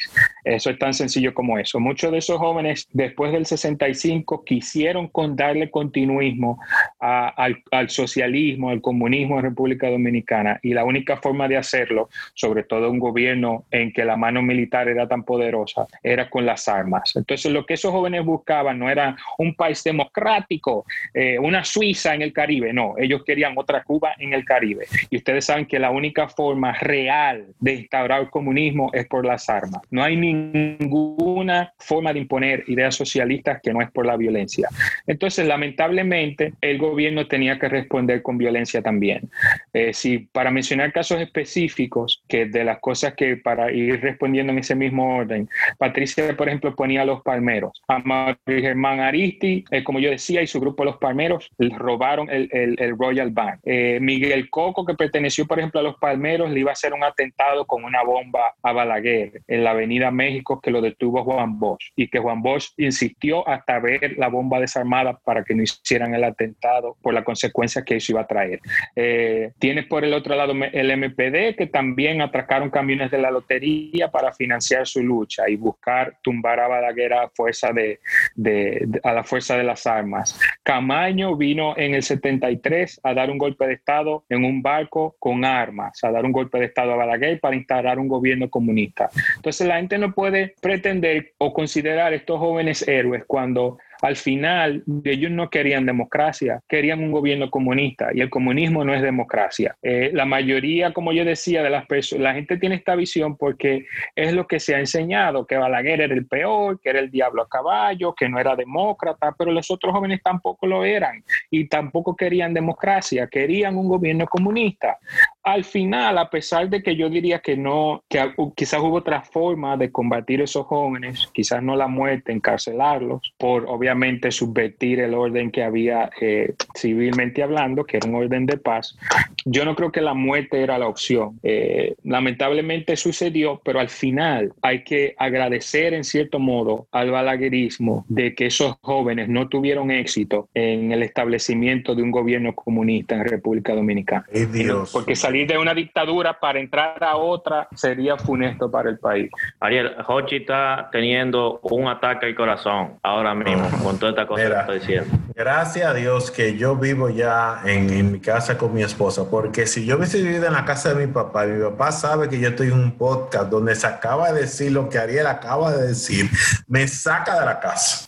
Eso es tan sencillo como eso. Muchos de esos jóvenes después del 65 quisieron con darle continuismo al, socialismo, al comunismo en República Dominicana y la única forma de hacerlo, sobre todo un gobierno en que la mano militar era tan poderosa, era con las armas. Entonces lo que esos jóvenes buscaban no era un país democrático, eh, una Suiza en el Caribe, no, ellos querían otra Cuba en el Caribe. Y ustedes saben que la única forma real de instaurar el comunismo es por las armas. No hay ningún ninguna forma de imponer ideas socialistas que no es por la violencia. Entonces, lamentablemente, el gobierno tenía que responder con violencia también. Eh, si para mencionar casos específicos, que de las cosas que para ir respondiendo en ese mismo orden, Patricia, por ejemplo, ponía a los palmeros. A Germán Aristi, eh, como yo decía, y su grupo Los Palmeros robaron el, el, Royal Bank. Eh, Miguel Coco, que perteneció, por ejemplo, a los Palmeros, le iba a hacer un atentado con una bomba a Balaguer en la Avenida México que lo detuvo Juan Bosch y que Juan Bosch insistió hasta ver la bomba desarmada para que no hicieran el atentado por la consecuencia que eso iba a traer. Eh, tienes por el otro lado el MPD que también atracaron camiones de la lotería para financiar su lucha y buscar tumbar a Balaguer a la fuerza de las armas. Camaño vino en el 73 a dar un golpe de Estado en un barco con armas, a dar un golpe de Estado a Balaguer para instalar un gobierno comunista. Entonces la gente no puede pretender o considerar estos jóvenes héroes cuando al final ellos no querían democracia, querían un gobierno comunista y el comunismo no es democracia. Eh, la mayoría, como yo decía, de las personas, la gente tiene esta visión porque es lo que se ha enseñado, que Balaguer era el peor, que era el diablo a caballo, que no era demócrata, pero los otros jóvenes tampoco lo eran y tampoco querían democracia, querían un gobierno comunista al final, a pesar de que yo diría que no, que quizás hubo otra forma de combatir esos jóvenes, quizás no la muerte, encarcelarlos, por obviamente subvertir el orden que había eh, civilmente hablando, que era un orden de paz, yo no creo que la muerte era la opción. Eh, lamentablemente sucedió, pero al final hay que agradecer en cierto modo al balaguerismo de que esos jóvenes no tuvieron éxito en el establecimiento de un gobierno comunista en República Dominicana. Dios. Porque salir de una dictadura para entrar a otra sería funesto para el país. Ariel, Hochi está teniendo un ataque al corazón ahora mismo con toda esta cosa que está diciendo. Gracias a Dios que yo vivo ya en, en mi casa con mi esposa porque si yo hubiese vivido en la casa de mi papá y mi papá sabe que yo estoy en un podcast donde se acaba de decir lo que Ariel acaba de decir, me saca de la casa.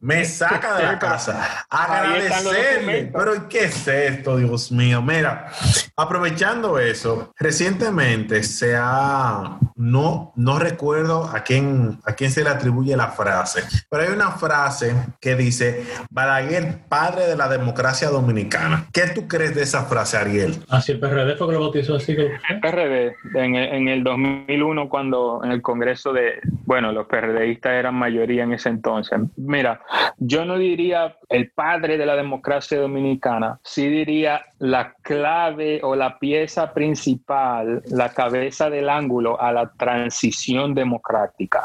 Me saca de la casa. Agradecerle. Pero ¿qué es esto, Dios mío? Mira, aprovechando eso, recientemente se ha, no, no recuerdo a quién, a quién se le atribuye la frase, pero hay una frase que dice, Balaguer, padre de la democracia dominicana. ¿Qué tú crees de esa frase, Ariel? Así el PRD fue que lo bautizó así. El PRD, en el, en el 2001, cuando en el Congreso de, bueno, los PRDistas eran mayoría en ese entonces. Mira, yo no diría el padre de la democracia dominicana, sí diría la clave o la pieza principal, la cabeza del ángulo a la transición democrática.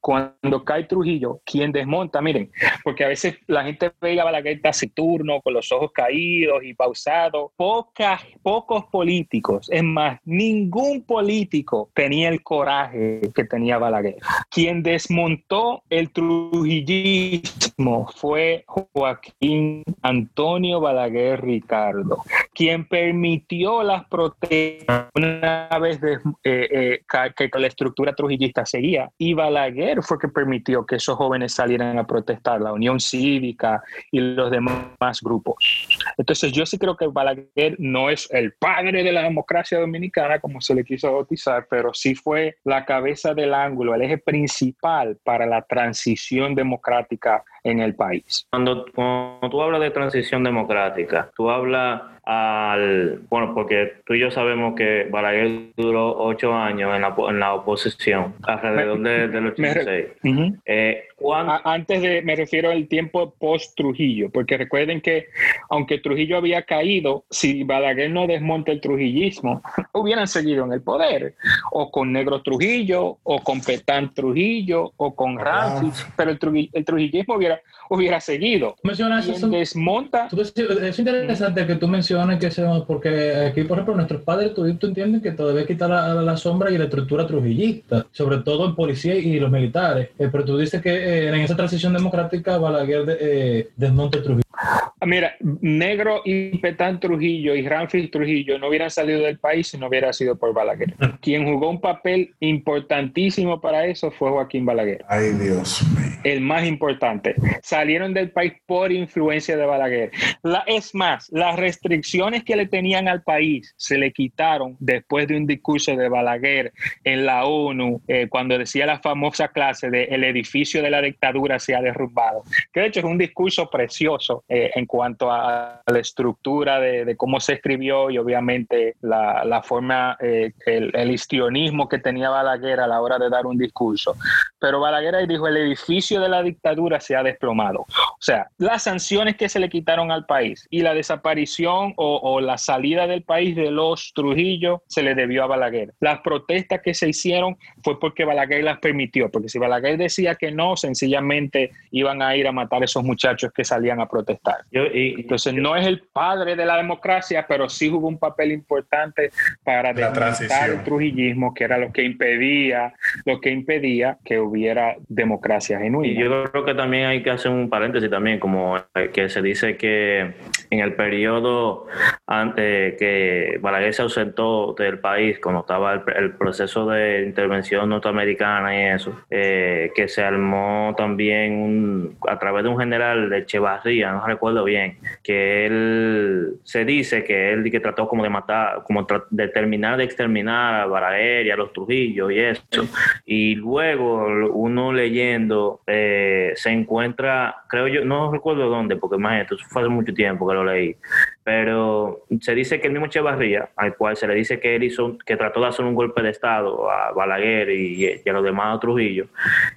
Cuando cae Trujillo, quien desmonta, miren, porque a veces la gente ve a Balaguer taciturno, con los ojos caídos y pausados. Pocas, pocos políticos, es más, ningún político tenía el coraje que tenía Balaguer. Quien desmontó el trujillismo fue Joaquín Antonio Balaguer Ricardo quien permitió las protestas una vez eh, eh, que la estructura trujillista seguía. Y Balaguer fue que permitió que esos jóvenes salieran a protestar, la Unión Cívica y los demás grupos. Entonces yo sí creo que Balaguer no es el padre de la democracia dominicana, como se le quiso bautizar, pero sí fue la cabeza del ángulo, el eje principal para la transición democrática en el país. Cuando, cuando tú hablas de transición democrática, tú hablas al, bueno, porque tú y yo sabemos que Balaguer duró ocho años en la, en la oposición, alrededor de, del 86. Eh, antes de, me refiero al tiempo post-Trujillo, porque recuerden que aunque Trujillo había caído, si Balaguer no desmonta el trujillismo, hubieran seguido en el poder, o con Negro Trujillo, o con Petán Trujillo, o con Ramsey, pero el, el trujillismo hubiera hubiera seguido. Mencionas eso, desmonta. es interesante que tú menciones que se, porque aquí, por ejemplo, nuestros padres, tú, tú entiendes que todavía quitar la, la, sombra y la estructura trujillista, sobre todo en policía y los militares. Eh, pero tú dices que eh, en esa transición democrática Balaguer de, eh, desmonta Trujillo. Mira, Negro y Petán Trujillo y Ramfis Trujillo no hubieran salido del país si no hubiera sido por Balaguer. Quien jugó un papel importantísimo para eso fue Joaquín Balaguer. Ay, Dios mío. El más importante. Salieron del país por influencia de Balaguer. La, es más, las restricciones que le tenían al país se le quitaron después de un discurso de Balaguer en la ONU, eh, cuando decía la famosa clase de el edificio de la dictadura se ha derrumbado. Que de hecho es un discurso precioso eh, en cuanto a la estructura de, de, cómo se escribió y obviamente la, la forma, eh, el, el histrionismo que tenía Balaguer a la hora de dar un discurso. Pero Balaguer ahí dijo, el edificio de la dictadura se ha desplomado. O sea, las sanciones que se le quitaron al país y la desaparición o, o la salida del país de los Trujillo se le debió a Balaguer. Las protestas que se hicieron fue porque Balaguer las permitió, porque si Balaguer decía que no, sencillamente iban a ir a matar a esos muchachos que salían a protestar. Yo, y, Entonces yo, no es el padre de la democracia, pero sí jugó un papel importante para desmontar el trujillismo, que era lo que impedía, lo que impedía que hubiera democracia genuina. Y yo creo que también hay que hacer un paréntesis también, como que se dice que en el periodo antes que Balaguer se ausentó del país, cuando estaba el, el proceso de intervención norteamericana y eso, eh, que se armó también a través de un general de Echevarría, no recuerdo bien, que él se dice que él que trató como de matar, como de terminar de exterminar a Balaguer y a los Trujillos y eso. Y luego uno leyendo eh, se encuentra, creo yo, no recuerdo dónde, porque imagínate, eso fue hace mucho tiempo que leí, pero se dice que el mismo Echevarría, al cual se le dice que él hizo, que trató de hacer un golpe de Estado a Balaguer y, y a los demás a Trujillo,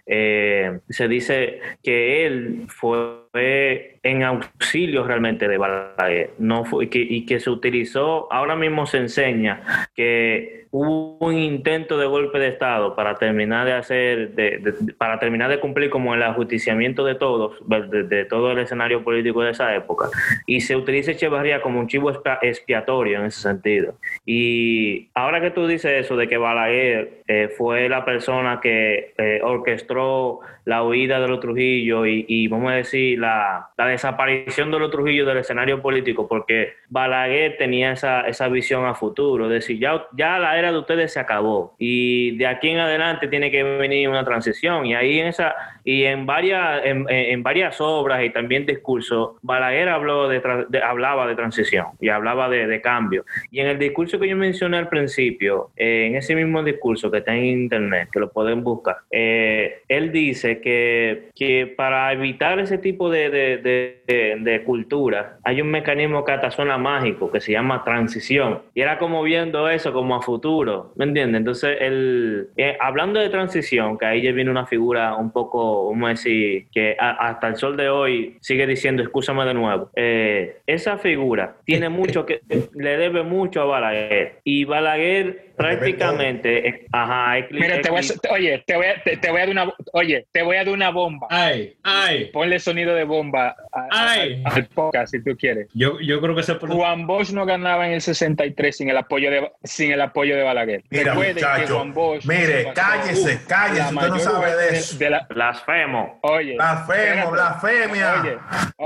eh, se dice que él fue en auxilio realmente de Balaguer, no fue, que, y que se utilizó, ahora mismo se enseña que hubo un intento de golpe de Estado para terminar de hacer, de, para terminar de cumplir como el ajusticiamiento de todos, de, de, todo el escenario político de esa época, y se utiliza Echevarría como un chivo expiatorio en ese sentido. Y ahora que tú dices eso de que Balaguer eh, fue la persona que eh, orquestó la huida de los Trujillo y, y vamos a decir, la, la, desaparición de los Trujillo del escenario político, porque Balaguer tenía esa, esa visión a futuro, es decir, ya, ya la era de ustedes se acabó y de aquí en adelante tiene que venir una transición. Y ahí en esa y en varias en, en varias obras y también discursos Balaguer habló de, de, hablaba de transición y hablaba de, de, cambio y en el discurso que yo mencioné al principio eh, en ese mismo discurso que está en internet que lo pueden buscar eh, él dice que, que para evitar ese tipo de, de, cultura hay un mecanismo suena mágico que se llama transición y era como viendo eso como a futuro ¿me entiendes? entonces el, eh, hablando de transición que ahí ya viene una figura un poco vamos a decir, que a, hasta el sol de hoy sigue diciendo, escúchame de nuevo. Eh, esa figura tiene (laughs) mucho que, le debe mucho a Balaguer. Y Balaguer prácticamente, ajá, Mira, te voy a, oye, te voy a, te, te, voy a dar una, oye, te voy a dar una bomba. Ay, ay. Ponle sonido de bomba a, ay. al podcast si tú quieres. Yo, yo creo que se puede... Juan Bosch no ganaba en el 63 sin el apoyo de, sin el apoyo de Balaguer. Mira, muchacho, mire, cállese, cállese, usted no sabe de eso. De la, blasfemo. Oye. Blasfemo, blasfemia. Oye.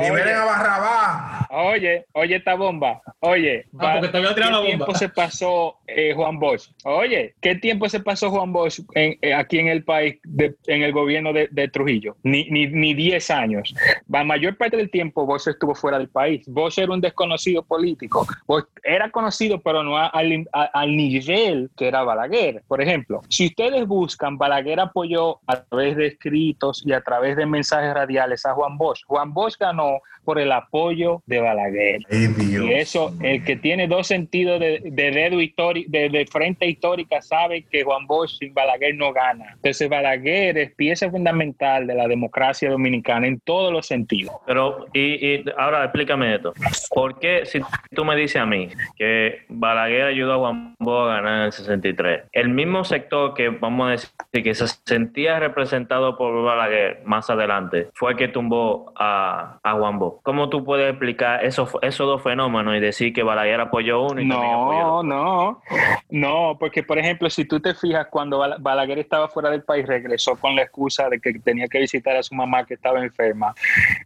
Liberen a Barrabás. Oye, oye esta bomba. Oye. Ah, porque te voy a tirar la bomba. tiempo se pasó eh, Juan Bosch? Oye, ¿qué tiempo se pasó Juan Bosch en, eh, aquí en el país, de, en el gobierno de, de Trujillo? Ni, ni, ni 10 años. La mayor parte del tiempo Bosch estuvo fuera del país. Bosch era un desconocido político. Bosch era conocido, pero no al, al nivel que era Balaguer. Por ejemplo, si ustedes buscan, Balaguer apoyó a través de escritos y a través de mensajes radiales a Juan Bosch. Juan Bosch ganó por el apoyo de Balaguer. Ay, y eso, el que tiene dos sentidos de, de dedo histórico, de, de, frente histórica, sabe que Juan Bosch sin Balaguer no gana. Entonces, Balaguer es pieza fundamental de la democracia dominicana en todos los sentidos. Pero, y, y ahora explícame esto. ¿Por qué, si tú me dices a mí que Balaguer ayudó a Juan Bosch a ganar en el 63, el mismo sector que, vamos a decir, que se sentía representado por Balaguer más adelante, fue el que tumbó a, a Juan Bosch? ¿Cómo tú puedes explicar esos, esos dos fenómenos y decir que Balaguer apoyó uno y no, apoyó otro? No, no, porque por ejemplo, si tú te fijas, cuando Balaguer estaba fuera del país, regresó con la excusa de que tenía que visitar a su mamá que estaba enferma.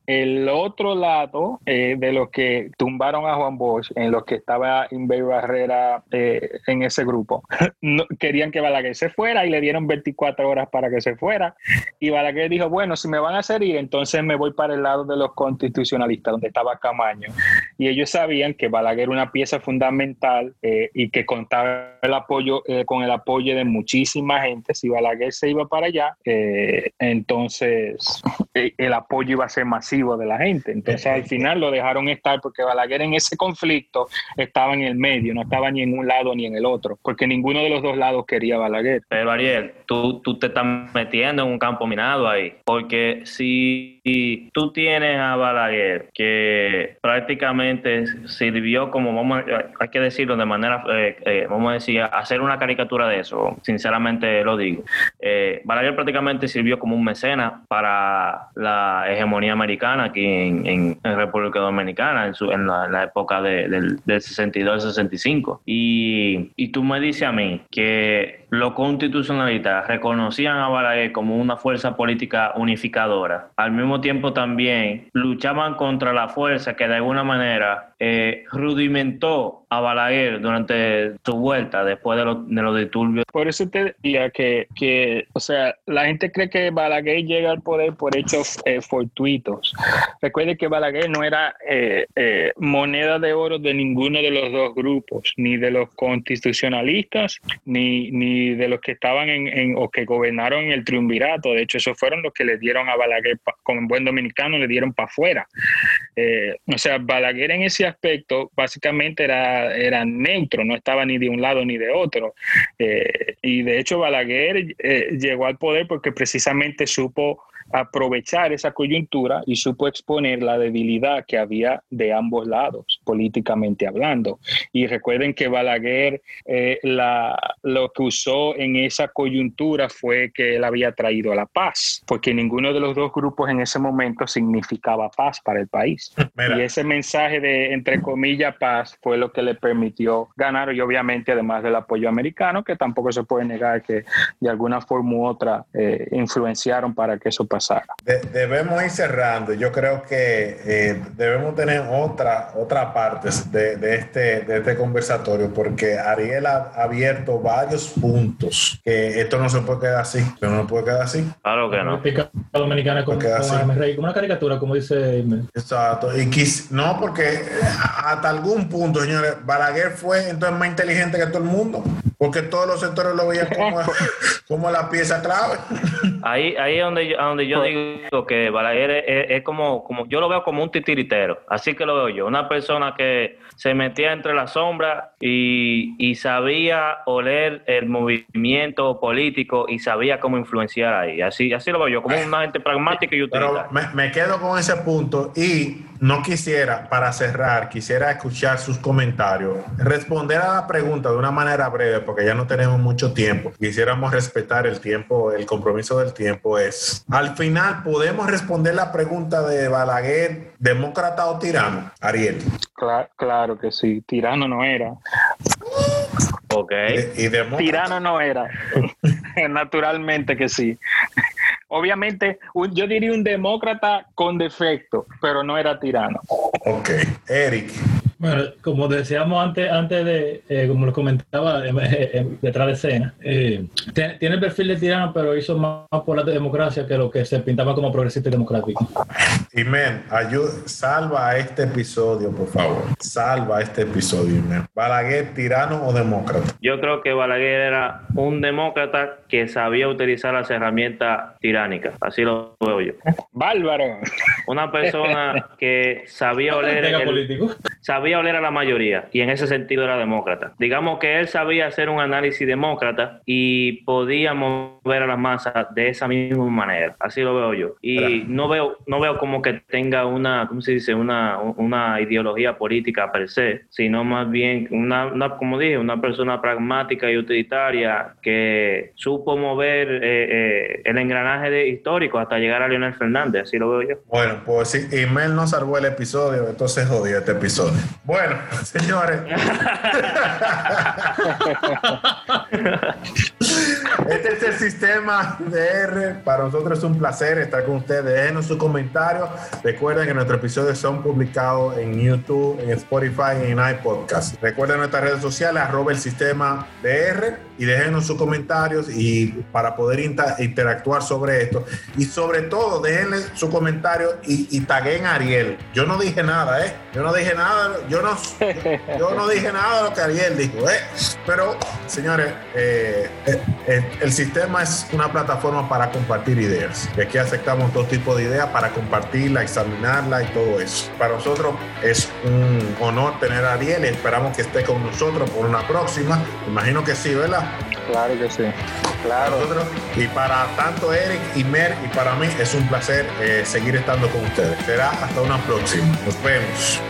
El otro lado eh, de los que tumbaron a Juan Bosch, en los que estaba Inver Barrera eh, en ese grupo, (laughs) querían que Balaguer se fuera y le dieron 24 horas para que se fuera. Y Balaguer dijo, bueno, si me van a hacer ir, entonces me voy para el lado de los constitucionalistas, donde estaba Camaño. Y ellos sabían que Balaguer era una pieza fundamental eh, y que contaba el apoyo, con el apoyo de muchísima gente. Si Balaguer se iba para allá, entonces el apoyo iba a ser masivo de la gente. Entonces al final lo dejaron estar porque Balaguer en ese conflicto estaba en el medio, no estaba ni en un lado ni en el otro, porque ninguno de los dos lados quería Balaguer. Pero Ariel, tú, tú te estás metiendo en un campo minado ahí, porque si tú tienes a Balaguer que prácticamente sirvió como, vamos, hay que decirlo de manera, eh, eh, vamos a decir, hacer una caricatura de eso, sinceramente lo digo. Eh, Balaguer prácticamente sirvió como un mecena para la hegemonía americana aquí en, República Dominicana, en, su, en, la, época del, del 62-65. Y, y tú me dices a mí que los constitucionalistas reconocían a Balaguer como una fuerza política unificadora. Al mismo tiempo también luchaban contra la fuerza que de alguna manera eh, rudimentó a Balaguer durante su vuelta después de, de los disturbios. Por eso te diría que, que, o sea, la gente cree que Balaguer llega al poder por hechos eh, fortuitos. Recuerde que Balaguer no era eh, moneda de oro de ninguno de los dos grupos, ni de los constitucionalistas, ni, ni de los que estaban en, o que gobernaron el triunvirato. De hecho, esos fueron los que le dieron a Balaguer, como buen dominicano, le dieron para afuera. O sea, Balaguer en ese aspecto básicamente era, era neutro, no estaba ni de un lado ni de otro. Eh, y de hecho, Balaguer eh, llegó al poder porque precisamente supo aprovechar esa coyuntura y supo exponer la debilidad que había de ambos lados, políticamente hablando. Y recuerden que Balaguer eh, la, lo que usó en esa coyuntura fue que él había traído la paz, porque ninguno de los dos grupos en ese momento significaba paz para el país. (laughs) Y ese mensaje de, entre comillas, paz fue lo que le permitió ganar y obviamente además del apoyo americano, que tampoco se puede negar que de alguna forma u otra eh, influenciaron para que eso pasara debemos ir cerrando. Yo creo que eh, debemos tener otra, otra parte de, este, de este conversatorio porque Ariel ha abierto varios puntos que esto no se puede quedar así. Pero no puede quedar así. Claro que no. dominicana como, como, una caricatura, como dice. Exacto. Y no, porque hasta algún punto, señores, Balaguer fue entonces más inteligente que todo el mundo porque todos los sectores lo veían como, (laughs) como la pieza clave. Ahí, ahí es donde yo, donde yo digo que Balaguer es, como, como, yo lo veo como un titiritero, así que lo veo yo, una persona que se metía entre las sombras y, y sabía oler el movimiento político y sabía cómo influenciar ahí, así, así lo veo yo, como una gente pragmática y utilitaria. Pero me, me quedo con ese punto y no quisiera, para cerrar, quisiera escuchar sus comentarios, responder a la pregunta de una manera breve, porque ya no tenemos mucho tiempo. Quisiéramos respetar el tiempo, el compromiso del tiempo es, al final, ¿podemos responder la pregunta de Balaguer, demócrata o tirano? Ariel. Claro, claro que sí, tirano no era. Ok. ¿Y, tirano no era. (laughs) Naturalmente que sí obviamente, yo diría un demócrata con defecto, pero no era tirano. Ok, Eric. Bueno, como decíamos antes, antes de, eh, como lo comentaba eh, eh, detrás de escena, tiene el perfil de tirano, pero hizo más por la democracia que lo que se pintaba como progresista y democrático. Imen, ayuda, salva este episodio, por favor. Salva este episodio, Imen. ¿Balaguer, tirano o demócrata? Yo creo que Balaguer era un demócrata que sabía utilizar las herramientas tiránicas. Así lo veo yo. Bárbaro. Una persona que sabía (laughs) oler. El, político? Sabía sabía oler a la mayoría y en ese sentido era demócrata. Digamos que él sabía hacer un análisis demócrata y podía mover a las masas de esa misma manera. Así lo veo yo. Y no veo, no veo como que tenga una, ¿cómo se dice? Una, una ideología política per se, sino más bien una, como dije, una persona pragmática y utilitaria que supo mover eh, eh, el engranaje de histórico hasta llegar a Leonel Fernández. Así lo veo yo. Bueno, pues si Imel no salvó el episodio, entonces jodió este episodio. Bueno, señores. Este es el Sistema DR, para nosotros es un placer estar con ustedes. Déjenos sus comentarios. Recuerden que nuestros episodios son publicados en YouTube, en Spotify y en iPodcast. Recuerden nuestras redes sociales, arroba el sistema DR y déjenos sus comentarios y para poder interactuar sobre esto. Y sobre todo, déjenle su comentario y, y taguen a Ariel. Yo no dije nada, ¿eh? Yo no dije nada, yo no, yo no dije nada de lo que Ariel dijo, ¿eh? Pero, señores, eh, eh, eh, el sistema es una plataforma para compartir ideas. Y aquí aceptamos todo tipo de ideas para compartirla, examinarla y todo eso. Para nosotros es un honor tener a Ariel y esperamos que esté con nosotros por una próxima. Imagino que sí, ¿verdad? Claro que sí. Claro. y para tanto Eric y Mer y para mí es un placer seguir estando con ustedes. Será hasta una próxima. Nos vemos.